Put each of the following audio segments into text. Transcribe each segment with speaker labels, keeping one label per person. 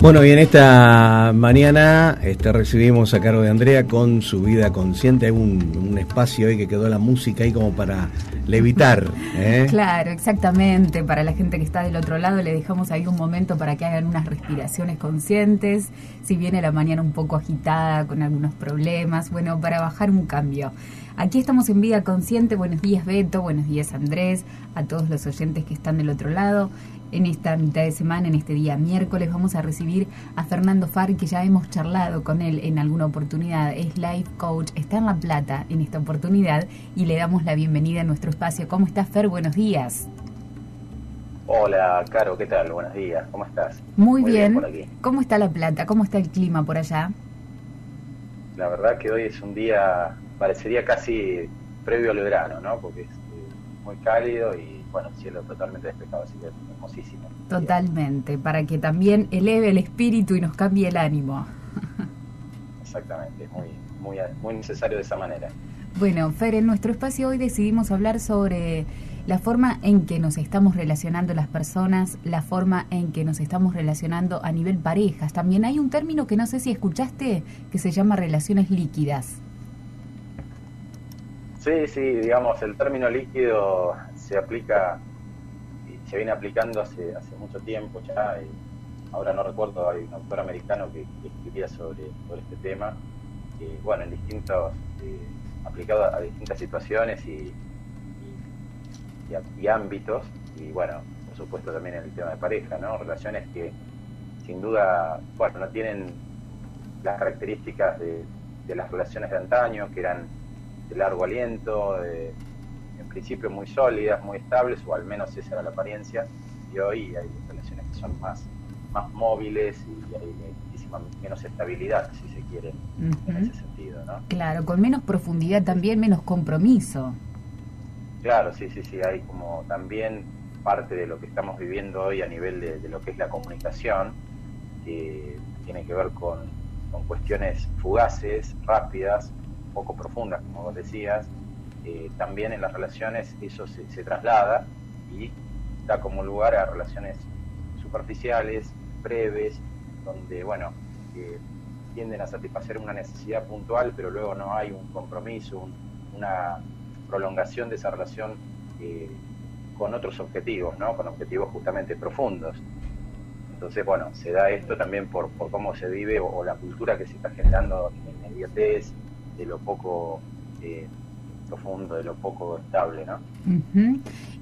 Speaker 1: Bueno, y en esta mañana este, recibimos a cargo de Andrea con su vida consciente. Hay un, espacio ahí que quedó la música ahí como para levitar. ¿eh?
Speaker 2: Claro, exactamente. Para la gente que está del otro lado, le dejamos ahí un momento para que hagan unas respiraciones conscientes. Si viene la mañana un poco agitada, con algunos problemas, bueno, para bajar un cambio. Aquí estamos en Vida Consciente. Buenos días, Beto. Buenos días, Andrés. A todos los oyentes que están del otro lado. En esta mitad de semana, en este día miércoles, vamos a recibir a Fernando Far, que ya hemos charlado con él en alguna oportunidad. Es Life Coach, está en La Plata en esta oportunidad y le damos la bienvenida a nuestro espacio. ¿Cómo estás, Fer? Buenos días.
Speaker 3: Hola, Caro, ¿qué tal? Buenos días, ¿cómo estás?
Speaker 2: Muy, bien. ¿Cómo está La Plata? ¿Cómo está el clima por allá?
Speaker 3: La verdad que hoy es un día parecería casi previo al verano, ¿no? Porque es eh, muy cálido y, bueno, el cielo totalmente despejado, así que hermosísimo.
Speaker 2: Totalmente, para que también eleve el espíritu y nos cambie el ánimo.
Speaker 3: Exactamente, es muy, muy, muy necesario de esa manera.
Speaker 2: Bueno, Fer, en nuestro espacio hoy decidimos hablar sobre la forma en que nos estamos relacionando las personas, la forma en que nos estamos relacionando a nivel parejas. También hay un término que no sé si escuchaste que se llama relaciones líquidas.
Speaker 3: Sí, sí, digamos, el término líquido se aplica y se viene aplicando hace, hace mucho tiempo ya. ahora no recuerdo, hay un autor americano que, escribía sobre, sobre, este tema, que, bueno, en distintos, eh, aplicado a distintas situaciones y, y, ámbitos, y bueno, por supuesto también en el tema de pareja, ¿no? Relaciones que sin duda, bueno, no tienen las características de, de las relaciones de antaño, que eran de largo aliento, en principio muy sólidas, muy estables, o al menos esa era la apariencia, y hoy hay relaciones que son más, más móviles y hay muchísima menos estabilidad, si se quiere, en ese sentido. ¿no?
Speaker 2: Claro, con menos profundidad también, menos compromiso.
Speaker 3: Claro, sí, sí, sí, hay como también parte de lo que estamos viviendo hoy a nivel de, lo que es la comunicación, que tiene que ver con, con cuestiones fugaces, rápidas, poco profundas, como vos decías, eh, también en las relaciones eso se, traslada y da como lugar a relaciones superficiales, breves, donde, bueno, tienden a satisfacer una necesidad puntual, pero luego no hay un compromiso, una prolongación de esa relación eh, con otros objetivos, ¿no? Con objetivos justamente profundos. Entonces, bueno, se da esto también por, por cómo se vive o, la cultura que se está generando en inmediatez, de lo poco eh, profundo, de lo poco estable, ¿no?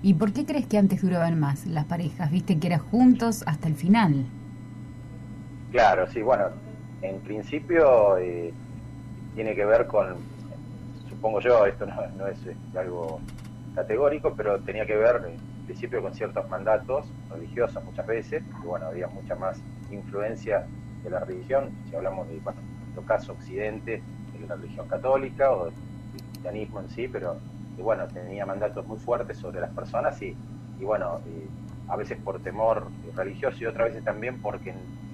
Speaker 2: ¿Y por qué crees que antes duraban más las parejas? ¿Viste que eran juntos hasta el final?
Speaker 3: Claro, sí, bueno, en principio eh, tiene que ver con, supongo yo, esto no, es este, algo categórico, pero tenía que ver en principio con ciertos mandatos religiosos muchas veces, que bueno, había mucha más influencia de la religión, si hablamos de, bueno, en nuestro caso Occidente, de la religión católica o del cristianismo en sí, pero bueno, tenía mandatos muy fuertes sobre las personas y, y bueno, a veces por temor religioso y otras veces también porque en,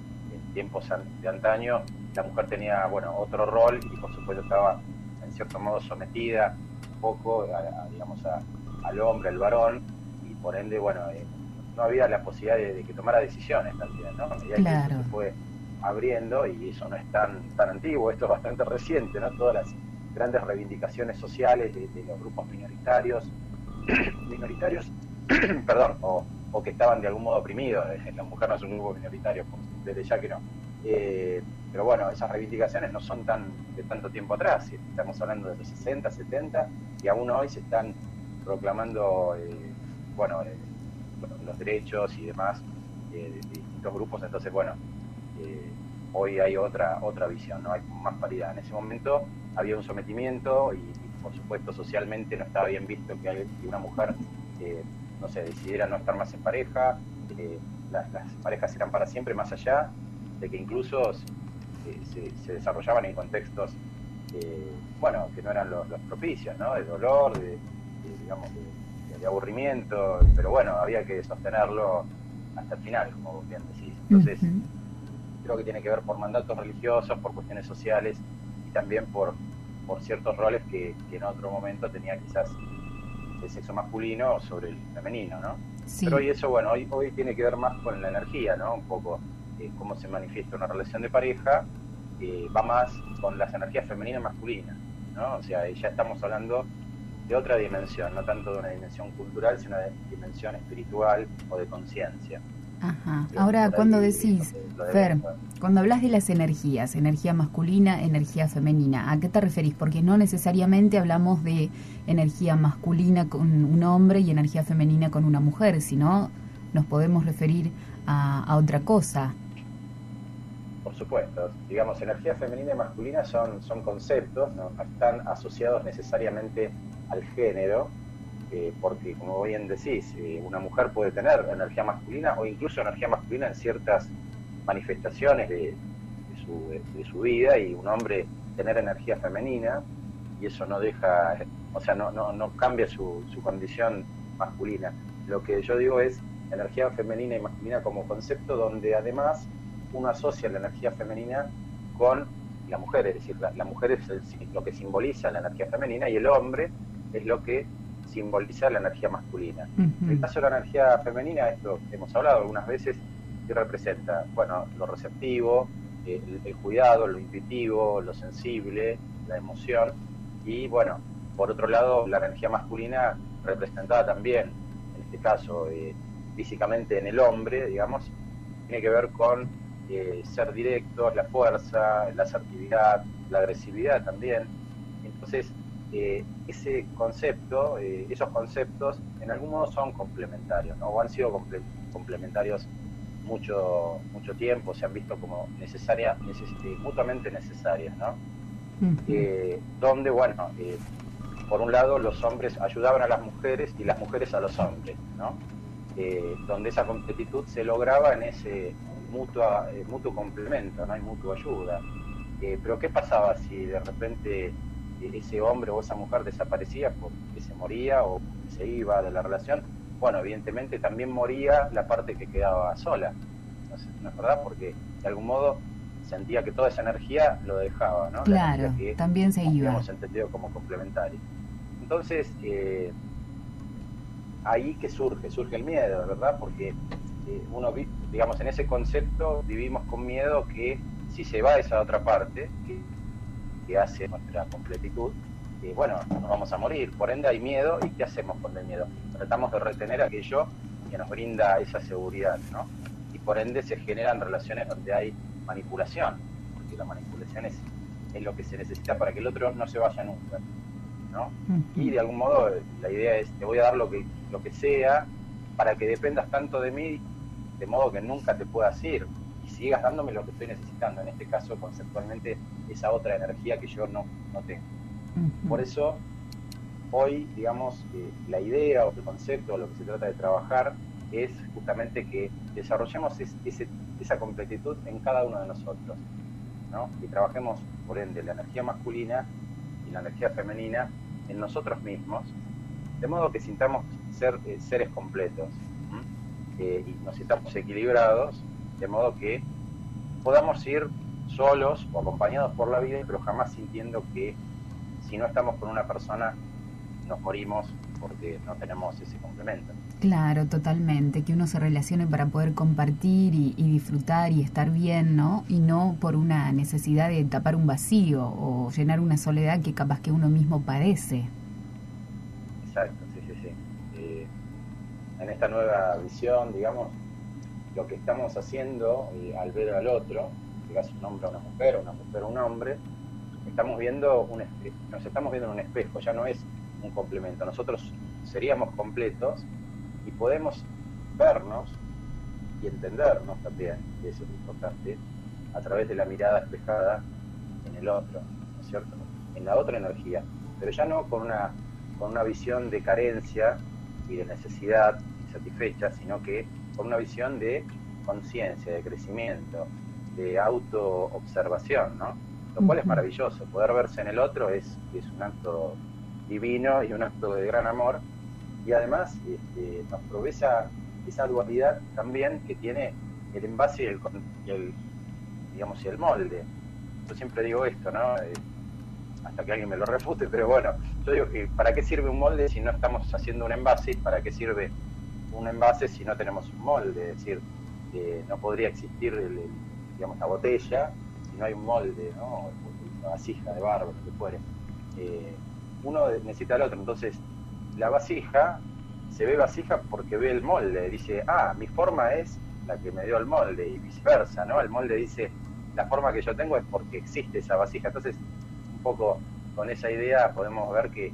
Speaker 3: tiempos de antaño la mujer tenía, bueno, otro rol y por supuesto estaba en cierto modo sometida un poco, digamos, al hombre, al varón, y por ende, bueno, eh, no había la posibilidad de, que tomara decisiones también, ¿no?
Speaker 2: claro.
Speaker 3: fue abriendo, y eso no es tan, tan antiguo, esto es bastante reciente, ¿no? Todas las grandes reivindicaciones sociales de, los grupos minoritarios, minoritarios, perdón, o, que estaban de algún modo oprimidos, eh, la mujer no es un grupo minoritario, desde ya que no. Eh, pero bueno, esas reivindicaciones no son tan de tanto tiempo atrás, estamos hablando de los 60, 70, y aún hoy se están proclamando, eh, bueno, los derechos y demás de distintos grupos, entonces bueno, hoy hay otra, otra visión, ¿no? hay más paridad. En ese momento había un sometimiento y, por supuesto socialmente no estaba bien visto que, una mujer, eh, no sé, decidiera no estar más en pareja, eh, las, parejas eran para siempre, más allá de que incluso eh, se, desarrollaban en contextos, bueno, que no eran los, propicios, ¿no? De dolor, de, aburrimiento, pero bueno, había que sostenerlo hasta el final, como bien decís. Entonces, creo que tiene que ver por mandatos religiosos, por cuestiones sociales y también por, por ciertos roles que, en otro momento tenía quizás el sexo masculino sobre el femenino, ¿no? Pero hoy eso, bueno, hoy, hoy tiene que ver más con la energía, ¿no? Un poco eh, cómo se manifiesta una relación de pareja, eh, va más con las energías femeninas y masculinas, ¿no? O sea, ya estamos hablando de otra dimensión, no tanto de una dimensión cultural, sino de dimensión espiritual o de conciencia.
Speaker 2: Ajá. Ahora, cuando decís, Fer, cuando hablas de las energías, energía masculina, energía femenina, ¿a qué te referís? Porque no necesariamente hablamos de energía masculina con un hombre y energía femenina con una mujer, sino nos podemos referir a, otra cosa.
Speaker 3: Por supuesto, digamos, energía femenina y masculina son, son conceptos, no están asociados necesariamente al género, porque como bien decís, eh, una mujer puede tener energía masculina o incluso energía masculina en ciertas manifestaciones de, su, vida y un hombre tener energía femenina y eso no deja, o sea, no, no, no cambia su, su condición masculina. Lo que yo digo es energía femenina y masculina como concepto donde además uno asocia la energía femenina con la mujer, es decir, la, mujer es lo que simboliza la energía femenina y el hombre es lo que simboliza la energía masculina. En el caso de la energía femenina, esto hemos hablado algunas veces, que representa, bueno, lo receptivo, el, cuidado, lo intuitivo, lo sensible, la emoción, y bueno, por otro lado, la energía masculina representada también, en este caso, eh, físicamente en el hombre, digamos, tiene que ver con eh, ser directo, la fuerza, la asertividad, la agresividad también. Entonces, eh, ese concepto, eh, esos conceptos, en algún modo son complementarios, ¿no? o han sido complementarios mucho mucho tiempo, se han visto como necesarias, mutuamente necesarias, ¿no? donde, bueno, por un lado los hombres ayudaban a las mujeres y las mujeres a los hombres, ¿no? Eh, donde esa completitud se lograba en ese mutuo, eh, mutuo complemento, ¿no? hay mutua ayuda. Eh, pero ¿qué pasaba si de repente ese hombre o esa mujer desaparecía porque se moría o se iba de la relación? Bueno, evidentemente también moría la parte que quedaba sola. ¿No es verdad? Porque de algún modo sentía que toda esa energía lo dejaba, ¿no?
Speaker 2: Claro, también se iba.
Speaker 3: Hemos entendido como complementario. Entonces, eh, ahí que surge, surge el miedo, ¿verdad? Porque eh, uno, digamos, en ese concepto vivimos con miedo que si se va esa otra parte, que, hace nuestra completitud, eh, bueno, nos vamos a morir. Por ende hay miedo y ¿qué hacemos con el miedo? Tratamos de retener aquello que nos brinda esa seguridad, ¿no? Y por ende se generan relaciones donde hay manipulación, porque la manipulación es, es lo que se necesita para que el otro no se vaya nunca. Y de algún modo la idea es, te voy a dar lo que, lo que sea para que dependas tanto de mí, de modo que nunca te puedas ir y sigas dándome lo que estoy necesitando, en este caso conceptualmente esa otra energía que yo no, no tengo. Por eso, hoy, digamos, eh, la idea o el concepto lo que se trata de trabajar es justamente que desarrollemos esa completitud en cada uno de nosotros, ¿no? Y trabajemos, por ende, la energía masculina y la energía femenina en nosotros mismos, de modo que sintamos ser eh, seres completos eh, y nos sintamos equilibrados, de modo que podamos ir solos o acompañados por la vida, pero jamás sintiendo que si no estamos con una persona nos morimos porque no tenemos ese complemento.
Speaker 2: Claro, totalmente, que uno se relacione para poder compartir y, y, disfrutar y estar bien, ¿no? Y no por una necesidad de tapar un vacío o llenar una soledad que capaz que uno mismo padece.
Speaker 3: Exacto, sí, sí, sí. Eh, en esta nueva visión, digamos, lo que estamos haciendo eh, al ver al otro, un hombre a una mujer, una mujer a un hombre, estamos viendo un nos estamos viendo en un espejo, ya no es un complemento. Nosotros seríamos completos y podemos vernos y entendernos también, y eso es importante, a través de la mirada espejada en el otro, ¿no es cierto? En la otra energía, pero ya no con una, con una visión de carencia y de necesidad insatisfecha, sino que con una visión de conciencia, de crecimiento, de autoobservación, ¿no? Lo cual es maravilloso, poder verse en el otro es, es un acto divino y un acto de gran amor y además este, nos provee esa, dualidad también que tiene el envase y el, digamos, y el molde. Yo siempre digo esto, ¿no? Eh, hasta que alguien me lo refute, pero bueno, yo digo que ¿para qué sirve un molde si no estamos haciendo un envase? ¿Para qué sirve un envase si no tenemos un molde? Es decir, eh, no podría existir digamos, la botella si no hay un molde, ¿no? una vasija de barro, lo que fuere. Eh, uno necesita el otro, entonces la vasija se ve vasija porque ve el molde, dice, ah, mi forma es la que me dio el molde y viceversa, ¿no? El molde dice, la forma que yo tengo es porque existe esa vasija. Entonces, un poco con esa idea podemos ver que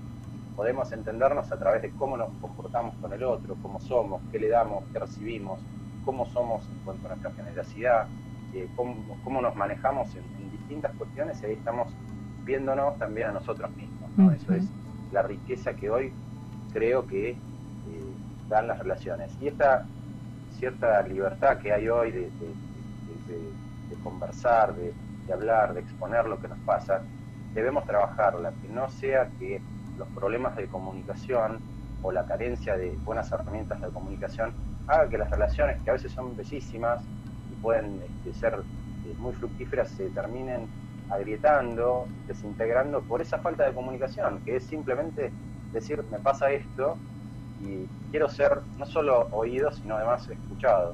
Speaker 3: podemos entendernos a través de cómo nos comportamos con el otro, cómo somos, qué le damos, qué recibimos, cómo somos en cuanto a nuestra generosidad, eh, cómo, nos manejamos en, distintas cuestiones y ahí estamos viéndonos también a nosotros mismos. ¿no? Eso es la riqueza que hoy creo que eh, dan las relaciones. Y esta cierta libertad que hay hoy de, conversar, de, hablar, de exponer lo que nos pasa, debemos trabajarla, que no sea que los problemas de comunicación o la carencia de buenas herramientas de comunicación haga que las relaciones, que a veces son bellísimas pueden este, ser eh, muy fructíferas, se terminen agrietando, desintegrando por esa falta de comunicación, que es simplemente decir, me pasa esto y quiero ser no solo oído, sino además escuchado.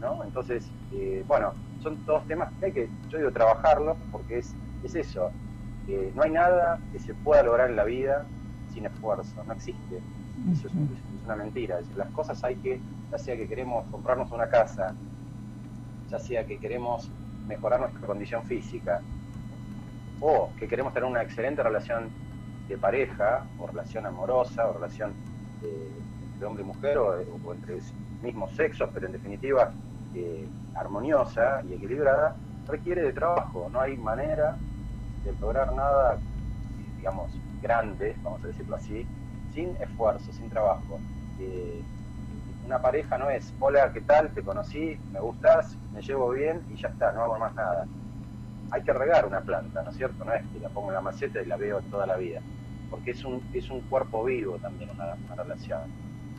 Speaker 3: ¿no? Entonces, eh, bueno, son todos temas que hay que, yo digo, trabajarlos porque es, es eso. no hay nada que se pueda lograr en la vida sin esfuerzo, no existe. Eso es, una mentira. las cosas hay que, ya sea que queremos comprarnos una casa, ya sea que queremos mejorar nuestra condición física, o que queremos tener una excelente relación de pareja, o relación amorosa, o relación eh, entre hombre y mujer, o, entre mismos sexos, pero en definitiva eh, armoniosa y equilibrada, requiere de trabajo. No hay manera de lograr nada, digamos, grande, vamos a decirlo así, sin esfuerzo, sin trabajo. Eh, una pareja no es, hola, ¿qué tal? Te conocí, me gustas, me llevo bien y ya está, no hago más nada. Hay que regar una planta, ¿no es cierto? No es que la pongo en la maceta y la veo toda la vida, porque es un, es un cuerpo vivo también una, relación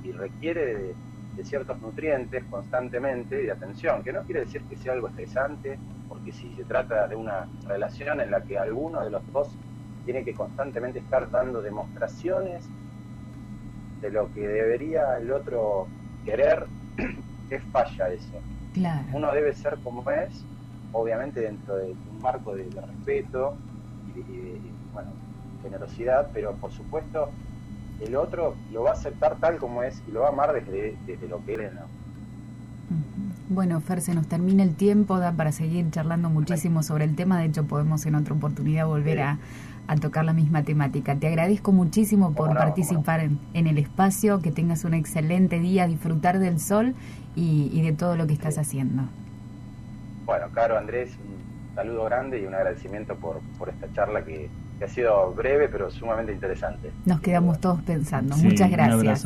Speaker 3: y requiere de, ciertos nutrientes constantemente y de atención, que no quiere decir que sea algo estresante, porque si se trata de una relación en la que alguno de los dos tiene que constantemente estar dando demostraciones de lo que debería el otro querer, es falla eso. Uno debe ser como es, obviamente dentro de un marco de, respeto y, de, bueno, generosidad, pero por supuesto el otro lo va a aceptar tal como es y lo va a amar desde, desde lo que él es.
Speaker 2: Bueno, Fer, se nos termina el tiempo, da para seguir charlando muchísimo sobre el tema, de hecho podemos en otra oportunidad volver a, a tocar la misma temática. Te agradezco muchísimo por participar en, el espacio, que tengas un excelente día, disfrutar del sol y, de todo lo que estás haciendo.
Speaker 3: Bueno, Caro, Andrés, un saludo grande y un agradecimiento por, por esta charla que, ha sido breve pero sumamente interesante.
Speaker 2: Nos quedamos todos pensando. Muchas gracias.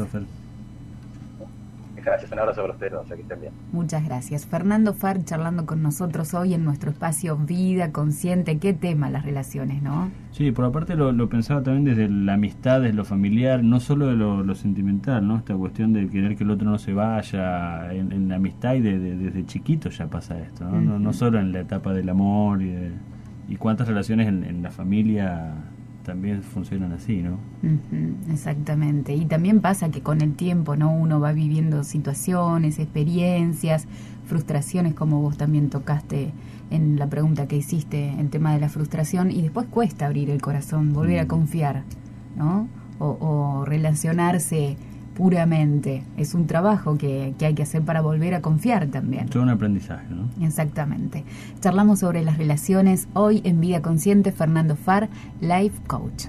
Speaker 3: Gracias, un abrazo para ustedes, que estén bien.
Speaker 2: Muchas gracias. Fernando Far charlando con nosotros hoy en nuestro espacio Vida Consciente. Qué tema las relaciones, ¿no?
Speaker 4: Sí, por aparte lo, lo pensaba también desde la amistad, desde lo familiar, no solo de lo, sentimental, ¿no? Esta cuestión de querer que el otro no se vaya, en, la amistad y desde chiquito ya pasa esto, ¿no? no, solo en la etapa del amor y, y cuántas relaciones en, en la familia también funcionan así, ¿no?
Speaker 2: exactamente. Y también pasa que con el tiempo, ¿no? Uno va viviendo situaciones, experiencias, frustraciones, como vos también tocaste en la pregunta que hiciste, el tema de la frustración, y después cuesta abrir el corazón, volver a mm. confiar, ¿no? O, o relacionarse puramente. Es un trabajo que, que, hay que hacer para volver a confiar también.
Speaker 4: Todo un aprendizaje, ¿no?
Speaker 2: Exactamente. Charlamos sobre las relaciones hoy en Vida Consciente, Fernando Far, Life Coach.